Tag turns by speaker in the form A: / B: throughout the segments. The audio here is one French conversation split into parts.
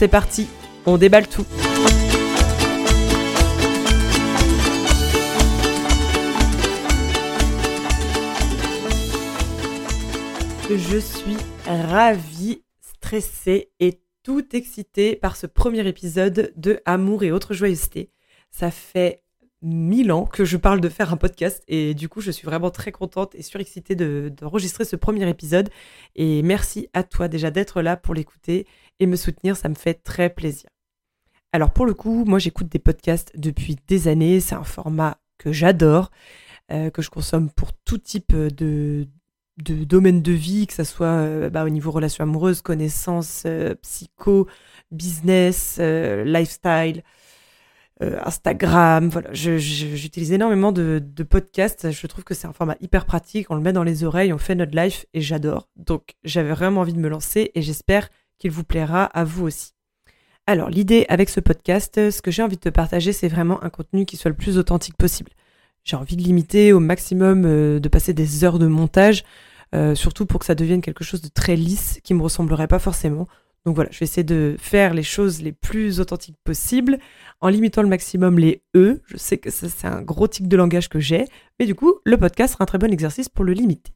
A: C'est parti, on déballe tout. Je suis ravie, stressée et tout excitée par ce premier épisode de Amour et autres joyeusetés. Ça fait mille ans que je parle de faire un podcast et du coup je suis vraiment très contente et surexcitée d'enregistrer ce premier épisode et merci à toi déjà d'être là pour l'écouter et me soutenir, ça me fait très plaisir. Alors pour le coup, moi j'écoute des podcasts depuis des années, c'est un format que j'adore, euh, que je consomme pour tout type de, de domaine de vie, que ce soit euh, bah, au niveau relations amoureuses, connaissances, euh, psycho, business, lifestyle, Instagram. Voilà, j'utilise énormément de, podcasts. Je trouve que c'est un format hyper pratique. On le met dans les oreilles, on fait notre life et j'adore. Donc j'avais vraiment envie de me lancer et j'espère qu'il vous plaira à vous aussi. Alors l'idée avec ce podcast, ce que j'ai envie de te partager, c'est vraiment un contenu qui soit le plus authentique possible. J'ai envie de limiter au maximum, euh, de passer des heures de montage, euh, surtout pour que ça devienne quelque chose de très lisse, qui me ressemblerait pas forcément. Donc voilà, je vais essayer de faire les choses les plus authentiques possibles en limitant le maximum les E. Je sais que ça, c'est un gros tic de langage que j'ai, mais du coup, le podcast sera un très bon exercice pour le limiter.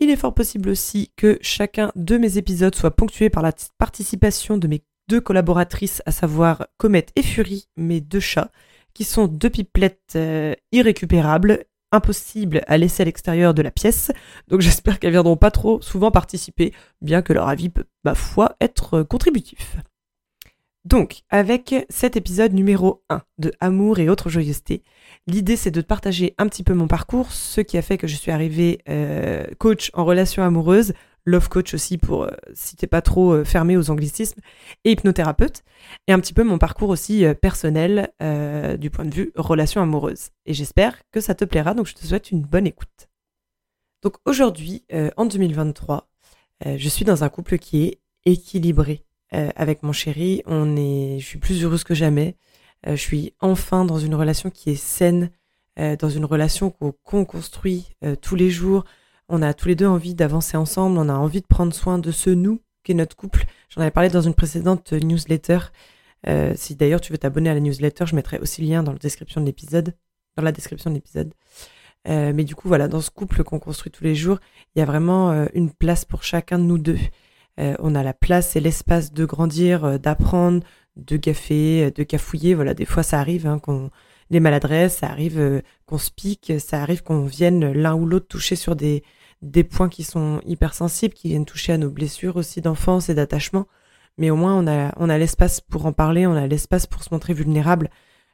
A: Il est fort possible aussi que chacun de mes épisodes soit ponctué par la participation de mes deux collaboratrices, à savoir Comet et Fury, mes deux chats, qui sont deux pipelettes euh, irrécupérables impossible à laisser à l'extérieur de la pièce, donc j'espère qu'elles viendront pas trop souvent participer, bien que leur avis peut, ma foi, être contributif. Donc, avec cet épisode numéro 1 de Amour et autres joyeusetés, l'idée c'est de partager un petit peu mon parcours, ce qui a fait que je suis arrivée euh, coach en relations amoureuses, love coach aussi pour euh, si t'es pas trop euh, fermé aux anglicismes, et hypnothérapeute, et un petit peu mon parcours aussi euh, personnel du point de vue relation amoureuse. Et j'espère que ça te plaira, donc je te souhaite une bonne écoute. Donc aujourd'hui, en 2023, je suis dans un couple qui est équilibré. avec mon chéri, on est, je suis plus heureuse que jamais. je suis enfin dans une relation qui est saine, dans une relation qu'on construit tous les jours, on a tous les deux envie d'avancer ensemble, on a envie de prendre soin de ce nous qu'est notre couple. J'en avais parlé dans une précédente newsletter. Euh, si d'ailleurs tu veux t'abonner à la newsletter, je mettrai aussi le lien dans la description de l'épisode, dans la. Euh, mais du coup, voilà, dans ce couple qu'on construit tous les jours, il y a vraiment euh, une place pour chacun de nous deux. on a la place et l'espace de grandir, d'apprendre, de gaffer, de cafouiller. Voilà, des fois ça arrive hein, qu'on les maladresses, ça arrive euh, qu'on se pique, ça arrive qu'on vienne l'un ou l'autre toucher sur des, des points qui sont hyper sensibles, qui viennent toucher à nos blessures aussi d'enfance et d'attachement. Mais au moins, on a, on a l'espace pour en parler, on a l'espace pour se montrer vulnérable.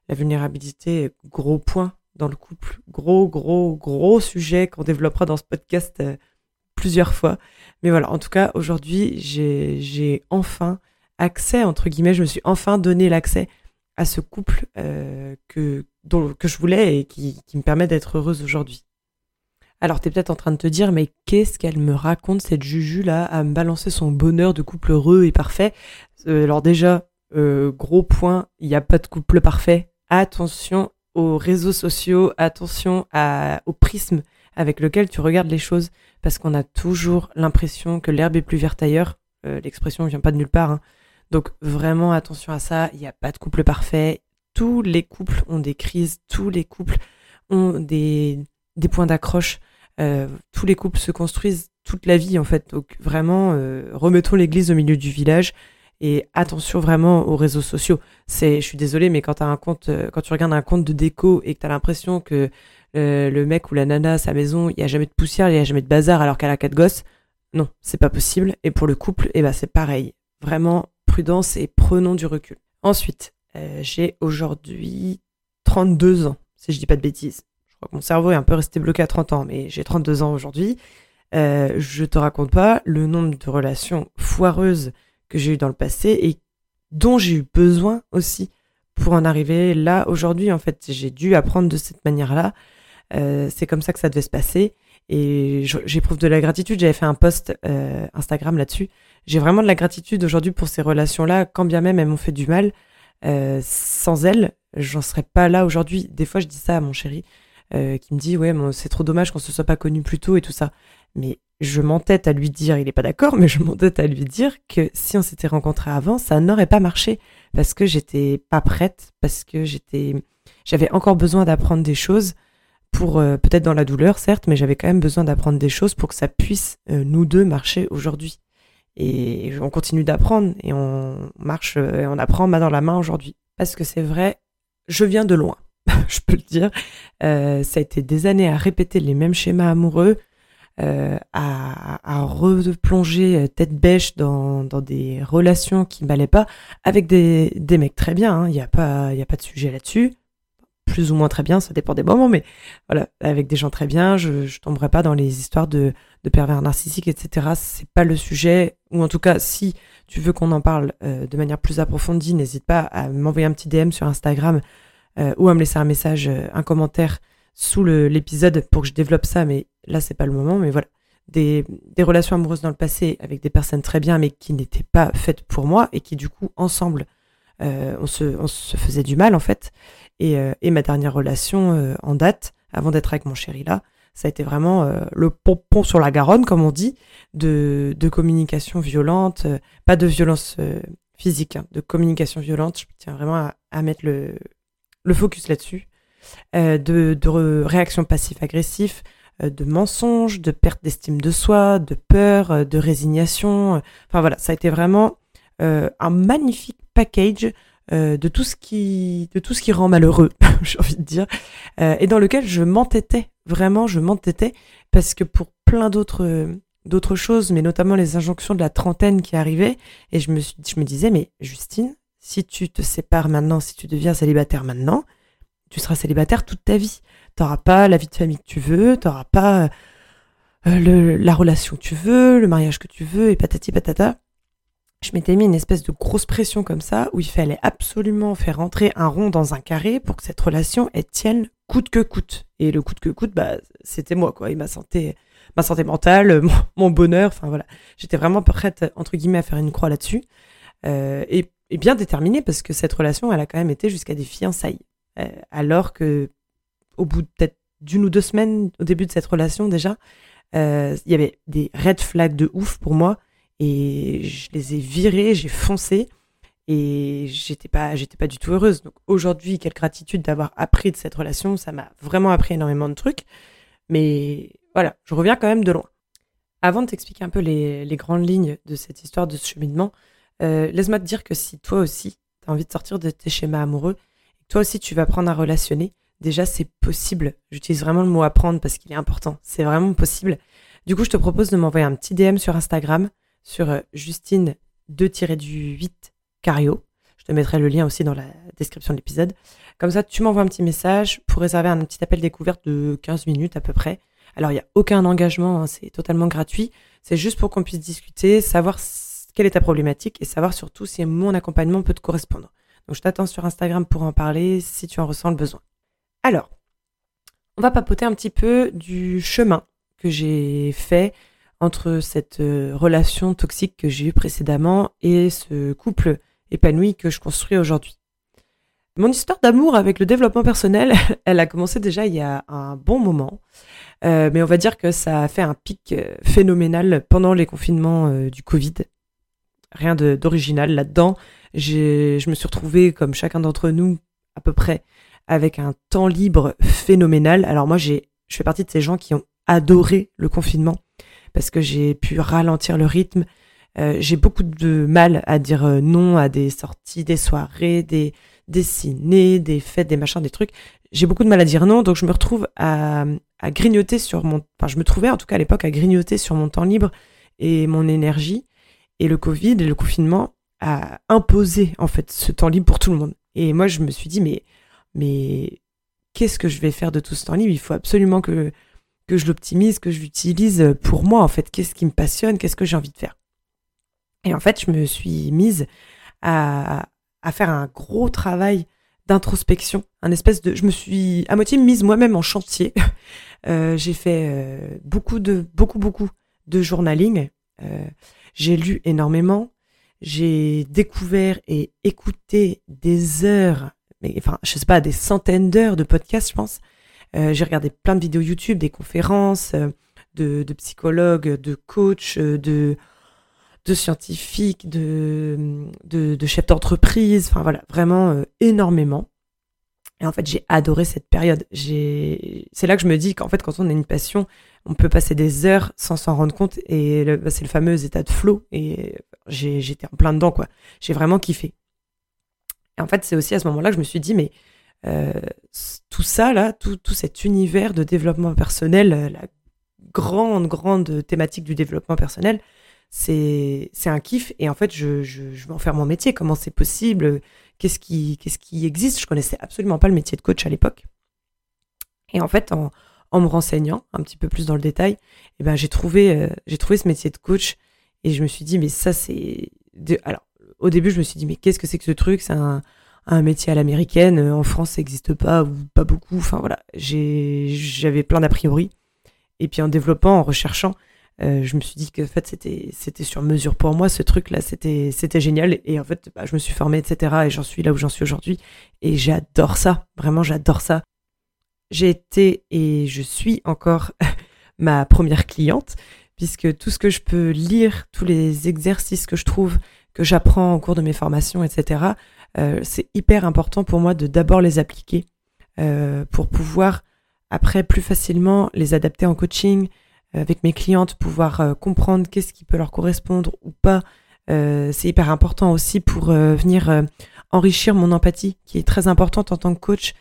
A: La vulnérabilité, gros point dans le couple, gros, gros, gros sujet qu'on développera dans ce podcast euh, plusieurs fois. Mais voilà, en tout cas, aujourd'hui, j'ai enfin accès, entre guillemets, je me suis enfin donné l'accès à ce couple euh, que, que je voulais et qui, me permet d'être heureuse aujourd'hui. Alors, tu es peut-être en train de te dire, mais qu'est-ce qu'elle me raconte, cette Juju là, à me balancer son bonheur de couple heureux et parfait? Euh, Alors, déjà, euh, gros point, il n'y a pas de couple parfait. Attention aux réseaux sociaux, attention au prisme avec lequel tu regardes les choses, parce qu'on a toujours l'impression que l'herbe est plus verte ailleurs. L'expression vient pas de nulle part, hein. Donc vraiment attention à ça, il n'y a pas de couple parfait. Tous les couples ont des crises, tous les couples ont des, points d'accroche. Euh, tous les couples se construisent toute la vie en fait. Donc vraiment, euh, remettons l'église au milieu du village et attention vraiment aux réseaux sociaux. C'est, je suis désolée, mais quand as un compte, euh, quand tu regardes un compte de déco et que tu as l'impression que le mec ou la nana sa maison, il y a jamais de poussière, il y a jamais de bazar alors qu'elle a quatre gosses, non, c'est pas possible. Et pour le couple, eh ben c'est pareil. Vraiment, prudence et prenons du recul. Ensuite, euh, j'ai aujourd'hui 32 ans, si je dis pas de bêtises. Je crois que mon cerveau est un peu resté bloqué à 30 ans, mais j'ai 32 ans aujourd'hui. Euh, je te raconte pas le nombre de relations foireuses que j'ai eues dans le passé et dont j'ai eu besoin aussi pour en arriver là aujourd'hui. En fait, j'ai dû apprendre de cette manière-là. Euh, c'est comme ça que ça devait se passer. Et j'éprouve de la gratitude. J'avais fait un post Instagram là-dessus. J'ai vraiment de la gratitude aujourd'hui pour ces relations-là, quand bien même elles m'ont fait du mal. Euh, sans elles, j'en serais pas là aujourd'hui. Des fois, je dis ça à mon chéri, euh, qui me dit ouais, c'est trop dommage qu'on se soit pas connus plus tôt et tout ça. Mais je m'entête à lui dire, il est pas d'accord, mais je m'entête à lui dire que si on s'était rencontrés avant, ça n'aurait pas marché parce que j'étais pas prête, parce que j'étais, j'avais encore besoin d'apprendre des choses pour euh, peut-être dans la douleur certes, mais j'avais quand même besoin d'apprendre des choses pour que ça puisse euh, nous deux marcher aujourd'hui. Et on continue d'apprendre et on marche et on apprend main dans la main aujourd'hui. Parce que c'est vrai, je viens de loin, je peux le dire. Euh, ça a été des années à répéter les mêmes schémas amoureux, euh, à, replonger euh, tête bêche dans, des relations qui m'allaient pas, avec des, mecs très bien, il hein. n'y a, pas, a pas de sujet là-dessus, plus ou moins très bien, ça dépend des moments, mais voilà, avec des gens très bien, je, je tomberai pas dans les histoires de, de pervers narcissiques, etc. C'est pas le sujet, ou en tout cas, si tu veux qu'on en parle euh, de manière plus approfondie, n'hésite pas à m'envoyer un petit DM sur Instagram ou à me laisser un message, un commentaire sous l'épisode pour que je développe ça, mais là c'est pas le moment. Mais voilà, des, relations amoureuses dans le passé avec des personnes très bien, mais qui n'étaient pas faites pour moi et qui du coup ensemble euh, on, se, faisait du mal en fait. Et, euh, ma dernière relation euh, en date, avant d'être avec mon chéri là, ça a été vraiment euh, le pompon sur la Garonne, comme on dit, de, de communication violente, euh, pas de violence physique, hein, de communication violente. Je tiens vraiment à, mettre le, le focus là-dessus. Euh, de, de réactions passives-agressives, euh, de mensonges, de perte d'estime de soi, de peur, euh, de résignation. Enfin voilà, ça a été vraiment un magnifique package de tout ce qui de tout ce qui rend malheureux, j'ai envie de dire, et dans lequel je m'entêtais vraiment, je m'entêtais parce que pour plein d'autres d'autres choses, mais notamment les injonctions de la trentaine qui arrivaient, et je me je me disais mais Justine, si tu te sépares maintenant, si tu deviens célibataire maintenant, tu seras célibataire toute ta vie. T'auras pas la vie de famille que tu veux, t'auras pas euh, le, la relation que tu veux, le mariage que tu veux, et patati patata. Je m'étais mis une espèce de grosse pression comme ça, où il fallait absolument faire rentrer un rond dans un carré pour que cette relation elle tienne coûte que coûte. Et le coûte que coûte, bah, c'était moi, quoi, et ma santé, ma santé mentale, mon, bonheur, enfin voilà. J'étais vraiment prête, entre guillemets, à faire une croix là-dessus. Euh, et, et bien déterminée, parce que cette relation, elle a quand même été jusqu'à des fiançailles. Euh, alors que au bout peut-être d'une ou deux semaines au début de cette relation déjà, euh, il y avait des red flags de ouf pour moi et je les ai virés, j'ai foncé et j'étais pas j'étais pas du tout heureuse. Donc aujourd'hui, quelle gratitude d'avoir appris de cette relation, ça m'a vraiment appris énormément de trucs. Mais voilà, je reviens quand même de loin. Avant de t'expliquer un peu les, grandes lignes de cette histoire de ce cheminement, euh, laisse-moi te dire que si toi aussi, tu as envie de sortir de tes schémas amoureux, toi aussi tu vas apprendre à relationner, déjà c'est possible. J'utilise vraiment le mot apprendre parce qu'il est important. C'est vraiment possible. Du coup, je te propose de m'envoyer un petit DM sur Instagram sur euh, Justine 2-8 Cario. Je te mettrai le lien aussi dans la description de l'épisode. Comme ça, tu m'envoies un petit message pour réserver un petit appel découverte de 15 minutes à peu près. Alors, il n'y a aucun engagement, hein, c'est totalement gratuit. C'est juste pour qu'on puisse discuter, savoir quelle est ta problématique et savoir surtout si mon accompagnement peut te correspondre. Donc je t'attends sur Instagram pour en parler si tu en ressens le besoin. Alors, on va papoter un petit peu du chemin que j'ai fait entre cette euh, relation toxique que j'ai eue précédemment et ce couple épanoui que je construis aujourd'hui. Mon histoire d'amour avec le développement personnel, elle a commencé déjà il y a un bon moment, euh, mais on va dire que ça a fait un pic euh, phénoménal pendant les confinements du Covid. Rien d'original là-dedans je me suis retrouvée, comme chacun d'entre nous, à peu près, avec un temps libre phénoménal. Alors moi, je fais partie de ces gens qui ont adoré le confinement parce que j'ai pu ralentir le rythme. Euh, j'ai beaucoup de mal à dire euh, non à des sorties, des soirées, des, des ciné, des fêtes, des machins, des trucs. J'ai beaucoup de mal à dire non, donc je me retrouve à, à grignoter sur mon, enfin je me trouvais en tout cas à l'époque à grignoter sur mon temps libre et mon énergie. Et le Covid et le confinement à imposer en fait ce temps libre pour tout le monde. Et moi, je me suis dit, mais, mais qu'est-ce que je vais faire de tout ce temps libre? Il faut absolument que, que je l'optimise, que je l'utilise pour moi, en fait. Qu'est-ce qui me passionne? Qu'est-ce que j'ai envie de faire? Et en fait, je me suis mise à, à faire un gros travail d'introspection, un espèce de, je me suis à moitié mise moi-même en chantier. Euh, j'ai fait euh, beaucoup de, beaucoup, beaucoup de journaling. Euh, j'ai lu énormément. J'ai découvert et écouté des heures, mais enfin, je sais pas, des centaines d'heures de podcasts, je pense. J'ai regardé plein de vidéos YouTube, des conférences de, de psychologues, de coachs, de de scientifiques, de, chefs d'entreprise, enfin voilà, vraiment euh, énormément. Et en fait, j'ai adoré cette période. C'est là que je me dis qu'en fait, quand on a une passion, on peut passer des heures sans s'en rendre compte. Et bah, c'est le fameux état de flow. Et j'étais en plein dedans, quoi. J'ai vraiment kiffé. Et en fait, c'est aussi à ce moment-là que je me suis dit, mais euh, tout ça, là, tout, tout, cet univers de développement personnel, la grande, grande thématique du développement personnel, c'est c'est un kiff. Et en fait je, je, je, vais en faire mon métier. Comment c'est possible? Qu'est-ce qui qu'est-ce qui existe? Je connaissais absolument pas le métier de coach à l'époque. Et en fait en, en me renseignant un petit peu plus dans le détail eh ben j'ai trouvé euh, j'ai trouvé ce métier de coach et je me suis dit mais ça c'est alors au début je me suis dit mais qu'est-ce que c'est que ce truc? C'est un un métier à l'américaine en France ça n'existe pas ou pas beaucoup. Enfin voilà. J'avais plein d'a priori. Et puis en développant en recherchant euh, je me suis dit que en fait c'était sur mesure pour moi ce truc là c'était génial. Et en fait bah, je me suis formée etc et j'en suis là où j'en suis aujourd'hui. Et j'adore ça. Vraiment j'adore ça. J'ai été et je suis encore ma première cliente puisque tout ce que je peux lire tous les exercices que je trouve que j'apprends au cours de mes formations etc euh, c'est hyper important pour moi de d'abord les appliquer euh, pour pouvoir après plus facilement les adapter en coaching avec mes clientes, pouvoir euh, comprendre qu'est-ce qui peut leur correspondre ou pas. Euh, c'est hyper important aussi pour euh, venir enrichir mon empathie, qui est très importante en tant que coach.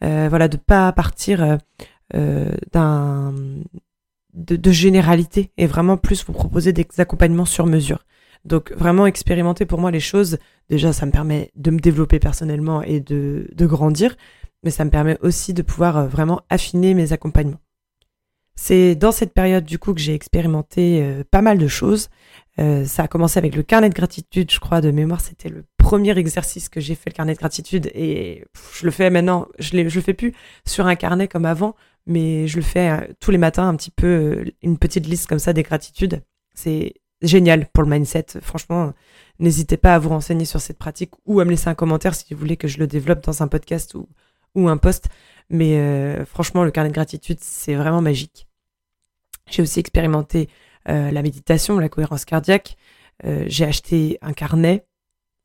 A: voilà, de pas partir d'un de, de, généralité et vraiment plus vous proposer des accompagnements sur mesure. Donc vraiment expérimenter pour moi les choses, déjà ça me permet de me développer personnellement et de, de grandir, mais ça me permet aussi de pouvoir vraiment affiner mes accompagnements. C'est dans cette période du coup que j'ai expérimenté euh, pas mal de choses. Euh, ça a commencé avec le carnet de gratitude, je crois, de mémoire. C'était le premier exercice que j'ai fait, le carnet de gratitude. Et je le fais maintenant, je, je le fais plus sur un carnet comme avant, mais je le fais euh, tous les matins, un petit peu, une petite liste comme ça des gratitudes. C'est génial pour le mindset. Franchement, n'hésitez pas à vous renseigner sur cette pratique ou à me laisser un commentaire si vous voulez que je le développe dans un podcast ou, un post. Mais euh, franchement, le carnet de gratitude, c'est vraiment magique. J'ai aussi expérimenté euh, la méditation, la cohérence cardiaque. Euh, j'ai acheté un carnet,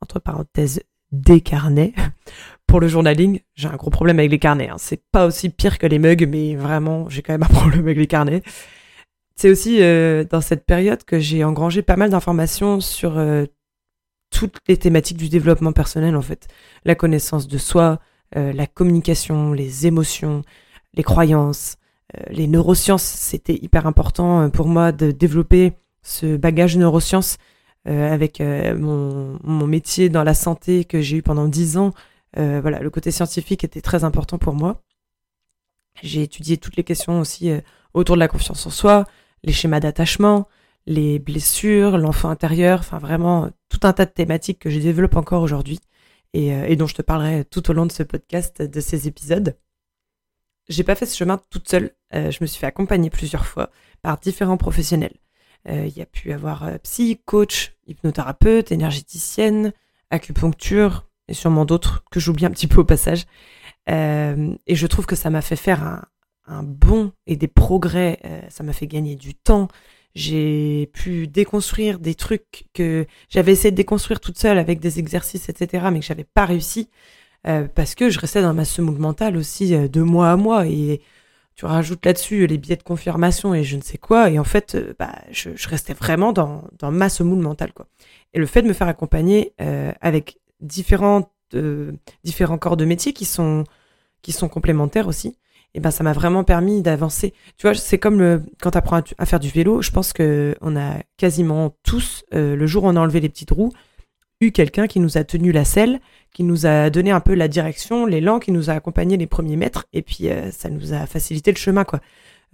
A: entre parenthèses, des carnets, pour le journaling. J'ai un gros problème avec les carnets. Hein. C'est pas aussi pire que les mugs, mais vraiment, j'ai quand même un problème avec les carnets. C'est aussi dans cette période que j'ai engrangé pas mal d'informations sur toutes les thématiques du développement personnel, en fait. La connaissance de soi, euh, la communication, les émotions, les croyances, euh, les neurosciences. C'était hyper important euh, pour moi de développer ce bagage neurosciences avec mon, mon, métier dans la santé que j'ai eu pendant dix ans. voilà, le côté scientifique était très important pour moi. J'ai étudié toutes les questions aussi autour de la confiance en soi, les schémas d'attachement, les blessures, l'enfant intérieur, enfin vraiment tout un tas de thématiques que je développe encore aujourd'hui. Euh, et, dont je te parlerai tout au long de ce podcast, de ces épisodes. J'ai pas fait ce chemin toute seule. Euh, je me suis fait accompagner plusieurs fois par différents professionnels. Euh, il y a pu avoir psy, coach, hypnothérapeute, énergéticienne, acupuncture et sûrement d'autres que j'oublie un petit peu au passage. et je trouve que ça m'a fait faire un, un bond et des progrès. ça m'a fait gagner du temps. J'ai pu déconstruire des trucs que j'avais essayé de déconstruire toute seule avec des exercices, etc., mais que j'avais pas réussi euh, parce que je restais dans ma semoule mentale aussi euh, de mois à mois et tu rajoutes là-dessus les billets de confirmation et je ne sais quoi et en fait euh, bah, je, restais vraiment dans, dans ma semoule mentale quoi. Et le fait de me faire accompagner avec différents différents corps de métier qui sont qui sont complémentaires aussi, et ben ça m'a vraiment permis d'avancer. Tu vois, c'est comme le, quand tu apprends à, faire du vélo, je pense que on a quasiment tous, euh, le jour où on a enlevé les petites roues, eu quelqu'un qui nous a tenu la selle, qui nous a donné un peu la direction, l'élan, qui nous a accompagné les premiers mètres, et puis euh, ça nous a facilité le chemin, quoi.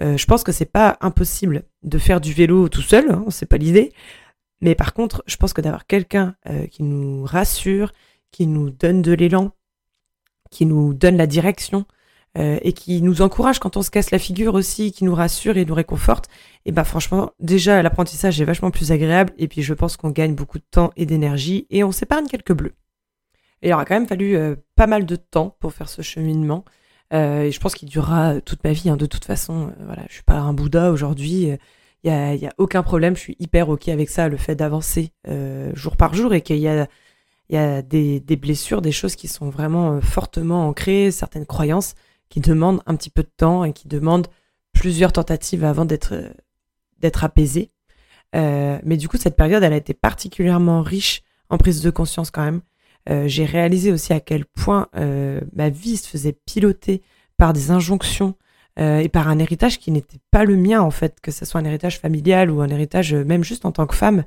A: Euh, je pense que c'est pas impossible de faire du vélo tout seul, hein, c'est pas l'idée. Mais par contre, je pense que d'avoir quelqu'un qui nous rassure, qui nous donne de l'élan, qui nous donne la direction euh, et qui nous encourage quand on se casse la figure aussi, qui nous rassure et nous réconforte, et bah franchement, déjà l'apprentissage est vachement plus agréable et puis je pense qu'on gagne beaucoup de temps et d'énergie et on s'épargne quelques bleus. Et il aura quand même fallu euh, pas mal de temps pour faire ce cheminement. Euh, et je pense qu'il durera toute ma vie. Hein. De toute façon, voilà, je suis pas un Bouddha aujourd'hui. Il y a, y a, aucun problème. Je suis hyper ok avec ça, le fait d'avancer jour par jour et qu'il y a des, blessures, des choses qui sont vraiment fortement ancrées, certaines croyances qui demande un petit peu de temps et qui demande plusieurs tentatives avant d'être d'être apaisé. Euh, mais du coup, cette période, elle a été particulièrement riche en prise de conscience quand même. Euh, j'ai réalisé aussi à quel point euh, ma vie se faisait piloter par des injonctions euh, et par un héritage qui n'était pas le mien en fait, que ce soit un héritage familial ou un héritage euh, même juste en tant que femme.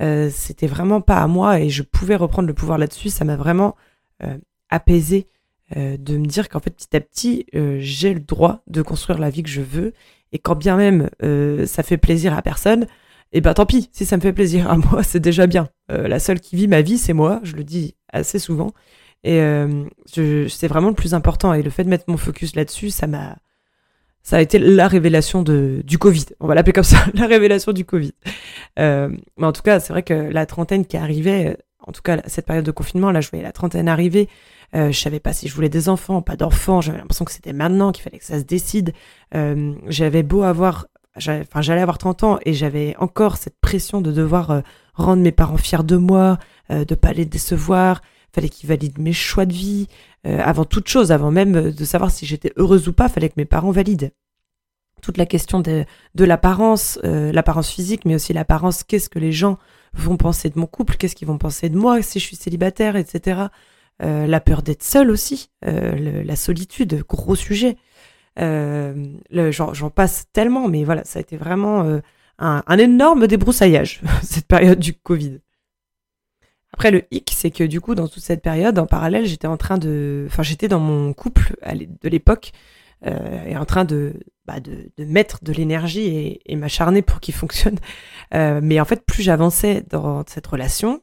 A: Euh, c'était vraiment pas à moi et je pouvais reprendre le pouvoir là-dessus. Ça m'a vraiment apaisé euh, de me dire qu'en fait petit à petit euh, j'ai le droit de construire la vie que je veux. Et quand bien même euh, ça fait plaisir à personne et eh ben tant pis. Si ça me fait plaisir à moi c'est déjà bien. La seule qui vit ma vie c'est moi. Je le dis assez souvent. Et c'est vraiment le plus important. Et le fait de mettre mon focus là-dessus ça m'a ça a été la révélation de, du Covid. On va l'appeler comme ça, la révélation du Covid. mais en tout cas, c'est vrai que la trentaine qui arrivait, en tout cas cette période de confinement, là je voyais la trentaine arriver, euh, je savais pas si je voulais des enfants, pas d'enfants. J'avais l'impression que c'était maintenant qu'il fallait que ça se décide. Euh, j'avais beau avoir, enfin j'allais avoir 30 ans et j'avais encore cette pression de devoir euh, rendre mes parents fiers de moi, euh, de pas les décevoir. Fallait qu'ils valident mes choix de vie. Euh, avant toute chose, avant même de savoir si j'étais heureuse ou pas, fallait que mes parents valident toute la question de, de l'apparence, euh, l'apparence physique, mais aussi l'apparence, qu'est-ce que les gens vont penser de mon couple, qu'est-ce qu'ils vont penser de moi si je suis célibataire, etc. Euh, la peur d'être seul aussi, euh, la solitude, gros sujet. Euh, J'en passe tellement, mais voilà, ça a été vraiment un, énorme débroussaillage, cette période du Covid. Après, le hic, c'est que du coup, dans toute cette période, en parallèle, j'étais en train de... Enfin, j'étais dans mon couple de l'époque et en train de, bah, de, de mettre de l'énergie et, et m'acharner pour qu'il fonctionne. Mais en fait, plus j'avançais dans cette relation,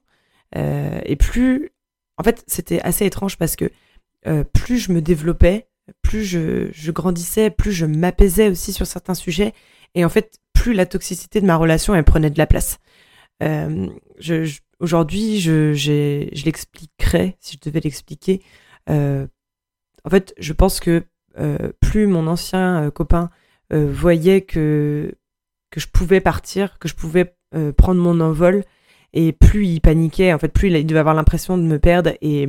A: et plus en fait, c'était assez étrange parce que euh, plus je me développais, plus je, grandissais, plus je m'apaisais aussi sur certains sujets. Et en fait, plus la toxicité de ma relation, elle prenait de la place. Euh, Aujourd'hui, je, l'expliquerai, si je devais l'expliquer. Euh, en fait, je pense que plus mon ancien copain voyait que, que je pouvais partir, que je pouvais prendre mon envol, et plus il paniquait, en fait, plus il devait avoir l'impression de me perdre et,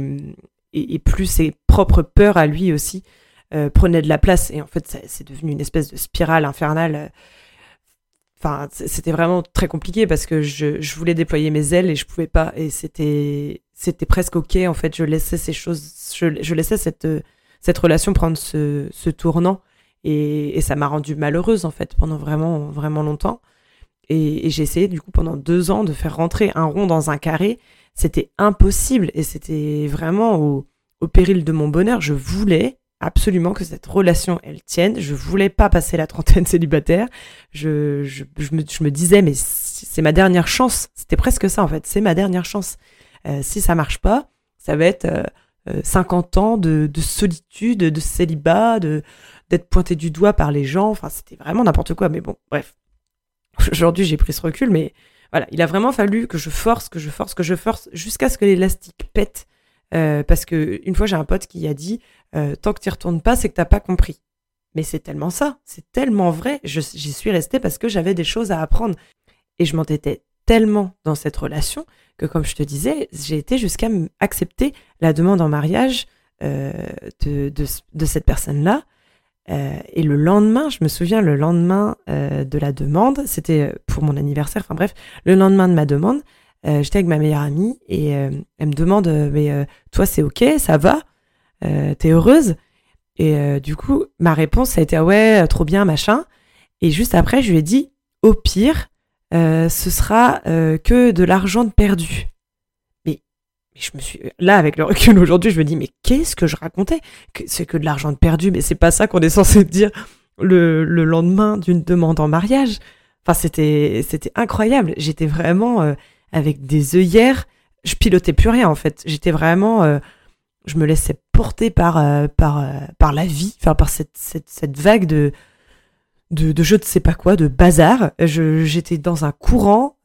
A: et, plus ses propres peurs à lui aussi euh, prenaient de la place. Et en fait, c'est devenu une espèce de spirale infernale. Enfin, c'était vraiment très compliqué parce que je, voulais déployer mes ailes et je pouvais pas. Et c'était, c'était presque ok. En fait, je laissais ces choses, je, je laissais cette, cette relation prendre ce, ce tournant et, et ça m'a rendue malheureuse en fait pendant vraiment, vraiment longtemps. Et, et du coup pendant deux ans de faire rentrer un rond dans un carré. C'était impossible et c'était vraiment au, au, péril de mon bonheur. Je voulais absolument que cette relation elle tienne. Je voulais pas passer la trentaine célibataire. Je, je, je, me, je me disais mais c'est ma dernière chance. C'était presque ça en fait. C'est ma dernière chance. Euh, si ça marche pas, ça va être euh, 50 ans de, de, solitude, de célibat, de d'être pointé du doigt par les gens. Enfin, c'était vraiment n'importe quoi. Mais bon, bref. Aujourd'hui, j'ai pris ce recul, mais voilà, il a vraiment fallu que je force, que je force, que je force, jusqu'à ce que l'élastique pète. Euh, parce que une fois, j'ai un pote qui a dit euh, tant que tu retournes pas, c'est que t'as pas compris. Mais c'est tellement ça, c'est tellement vrai. J'y suis restée parce que j'avais des choses à apprendre et je m'entêtais tellement dans cette relation que, comme je te disais, j'ai été jusqu'à accepter la demande en mariage euh, de, cette personne-là euh, et le lendemain, je me souviens, le lendemain euh, de la demande, c'était pour mon anniversaire, enfin bref, le lendemain de ma demande, euh, j'étais avec ma meilleure amie et euh, elle me demande, euh, mais toi c'est ok, ça va, t'es heureuse? Et du coup, ma réponse ça a été ah ouais, trop bien, machin. Et juste après, je lui ai dit, au pire, ce sera que de l'argent de perdu je me suis là avec le recul aujourd'hui, je me dis mais qu'est-ce que je racontais? C'est que de l'argent perdu, mais c'est pas ça qu'on est censé dire le, le lendemain d'une demande en mariage. Enfin, c'était c'était incroyable. J'étais vraiment euh, avec des œillères je pilotais plus rien en fait. J'étais vraiment, euh, je me laissais porter par euh, par par la vie, enfin par cette, cette, vague de, de de je ne sais pas quoi, de bazar. J'étais dans un courant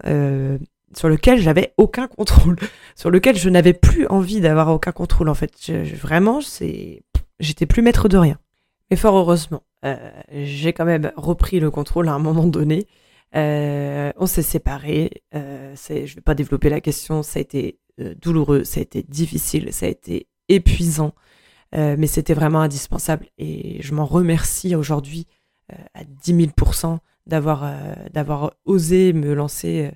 A: sur lequel j'avais aucun contrôle, sur lequel je n'avais plus envie d'avoir aucun contrôle en fait. Je, vraiment, c'est, j'étais plus maître de rien. Mais fort heureusement, j'ai quand même repris le contrôle à un moment donné. Euh, on s'est séparés. Euh, je vais pas développer la question. Ça a été euh, douloureux, ça a été difficile, ça a été épuisant, euh, mais c'était vraiment indispensable. Et je m'en remercie aujourd'hui à 10 000 d'avoir d'avoir osé me lancer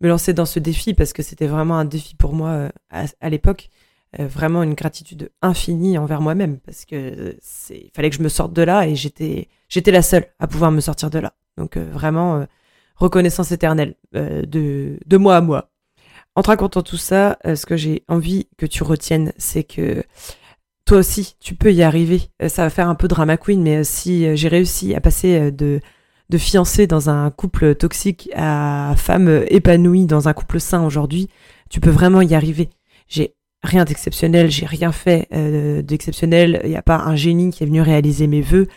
A: me lancer dans ce défi parce que c'était vraiment un défi pour moi à, l'époque. vraiment une gratitude infinie envers moi-même parce que c'est fallait que je me sorte de là et j'étais j'étais la seule à pouvoir me sortir de là. Donc vraiment reconnaissance éternelle euh, de, de moi à moi. En te racontant tout ça, euh, ce que j'ai envie que tu retiennes, c'est que toi aussi, tu peux y arriver. Euh, ça va faire un peu drama queen, mais si j'ai réussi à passer de, de fiancé dans un couple toxique à femme épanouie dans un couple sain aujourd'hui, tu peux vraiment y arriver. J'ai rien d'exceptionnel, j'ai rien fait d'exceptionnel. Il n'y a pas un génie qui est venu réaliser mes vœux.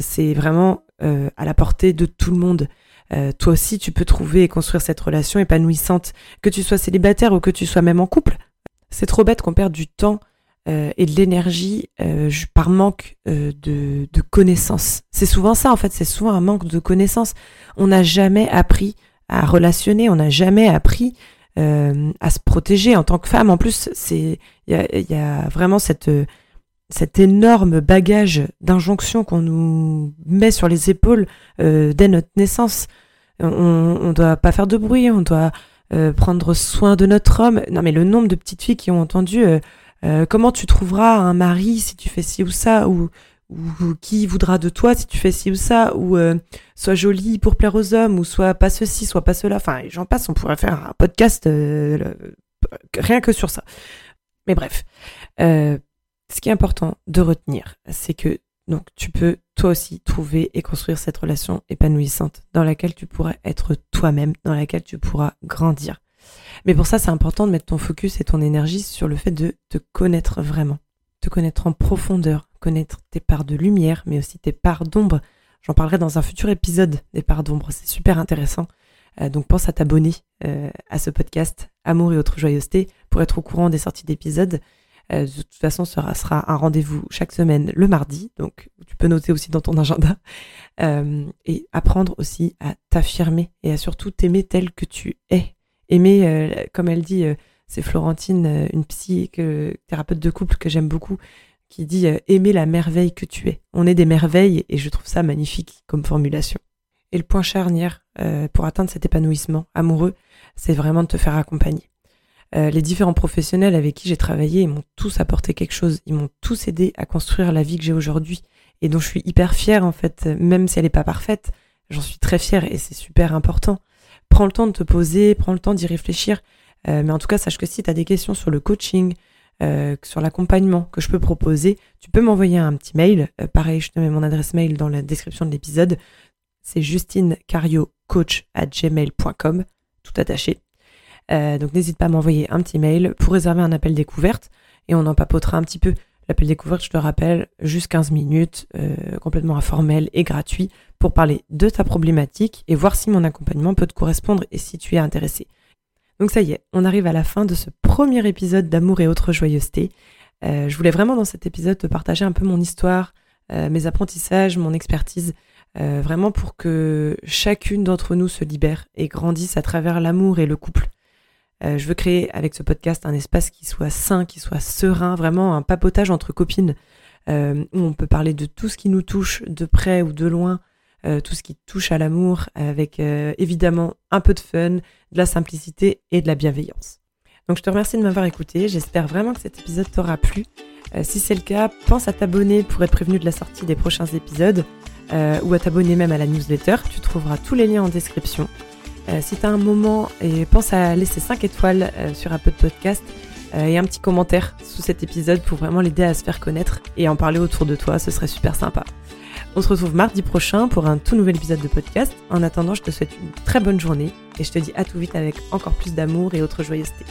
A: c'est vraiment à la portée de tout le monde. Euh, toi aussi tu peux trouver et construire cette relation épanouissante, que tu sois célibataire ou que tu sois même en couple. C'est trop bête qu'on perde du temps euh, et de l'énergie euh, par manque de, de connaissances. C'est souvent ça en fait, c'est souvent un manque de connaissances. On n'a jamais appris à relationner, on n'a jamais appris à se protéger en tant que femme. En plus, c'est il y a, vraiment cette cet énorme bagage d'injonctions qu'on nous met sur les épaules euh, dès notre naissance. On ne doit pas faire de bruit, on doit euh, prendre soin de notre homme. Non mais le nombre de petites filles qui ont entendu euh, comment tu trouveras un mari si tu fais ci ou ça, ou, ou qui voudra de toi si tu fais ci ou ça, ou sois jolie pour plaire aux hommes, ou soit pas ceci, soit pas cela. Enfin, j'en passe, on pourrait faire un podcast rien que sur ça. Mais bref, ce qui est important de retenir, c'est que donc tu peux toi aussi trouver et construire cette relation épanouissante dans laquelle tu pourras être toi-même, dans laquelle tu pourras grandir. Mais pour ça, c'est important de mettre ton focus et ton énergie sur le fait de te connaître vraiment, te connaître en profondeur, connaître tes parts de lumière, mais aussi tes parts d'ombre. J'en parlerai dans un futur épisode des parts d'ombre, c'est super intéressant. Euh, donc pense à t'abonner euh, à ce podcast Amour et autres joyeusetés pour être au courant des sorties d'épisodes euh, de toute façon, ce sera, sera un rendez-vous chaque semaine le mardi, donc tu peux noter aussi dans ton agenda. Et apprendre aussi à t'affirmer et à surtout t'aimer tel que tu es. Aimer, euh, comme elle dit, c'est Florentine, une psy, que, thérapeute de couple que j'aime beaucoup, qui dit aimer la merveille que tu es. On est des merveilles et je trouve ça magnifique comme formulation. Et le point charnière pour atteindre cet épanouissement amoureux, c'est vraiment de te faire accompagner. Euh, les différents professionnels avec qui j'ai travaillé, ils m'ont tous apporté quelque chose. Ils m'ont tous aidé à construire la vie que j'ai aujourd'hui et dont je suis hyper fière en fait, même si elle n'est pas parfaite. J'en suis très fière et c'est super important. Prends le temps de te poser, prends le temps d'y réfléchir. Euh, mais en tout cas, sache que si tu as des questions sur le coaching, euh, sur l'accompagnement que je peux proposer, tu peux m'envoyer un petit mail. pareil, je te mets mon adresse mail dans la description de l'épisode. C'est justinecariocoach@gmail.com, tout attaché. Euh, donc n'hésite pas à m'envoyer un petit mail pour réserver un appel découverte et on en papotera un petit peu. L'appel découverte, je te rappelle, juste 15 minutes, euh, complètement informel et gratuit pour parler de ta problématique et voir si mon accompagnement peut te correspondre et si tu es intéressé. Donc ça y est, on arrive à la fin de ce premier épisode d'amour et autres joyeusetés. Euh, je voulais vraiment dans cet épisode te partager un peu mon histoire, mes apprentissages, mon expertise, vraiment pour que chacune d'entre nous se libère et grandisse à travers l'amour et le couple. Euh, je veux créer avec ce podcast un espace qui soit sain, qui soit serein, vraiment un papotage entre copines euh, où on peut parler de tout ce qui nous touche de près ou de loin, euh, tout ce qui touche à l'amour, avec évidemment un peu de fun, de la simplicité et de la bienveillance. Donc je te remercie de m'avoir écouté, j'espère vraiment que cet épisode t'aura plu. si c'est le cas, pense à t'abonner pour être prévenu de la sortie des prochains épisodes ou à t'abonner même à la newsletter, tu trouveras tous les liens en description. Euh, si tu un moment, et pense à laisser 5 étoiles euh, sur Apple Podcast euh, et un petit commentaire sous cet épisode pour vraiment l'aider à se faire connaître et en parler autour de toi, ce serait super sympa. On se retrouve mardi prochain pour un tout nouvel épisode de podcast. En attendant, je te souhaite une très bonne journée et je te dis à tout vite avec encore plus d'amour et autre joyeuseté.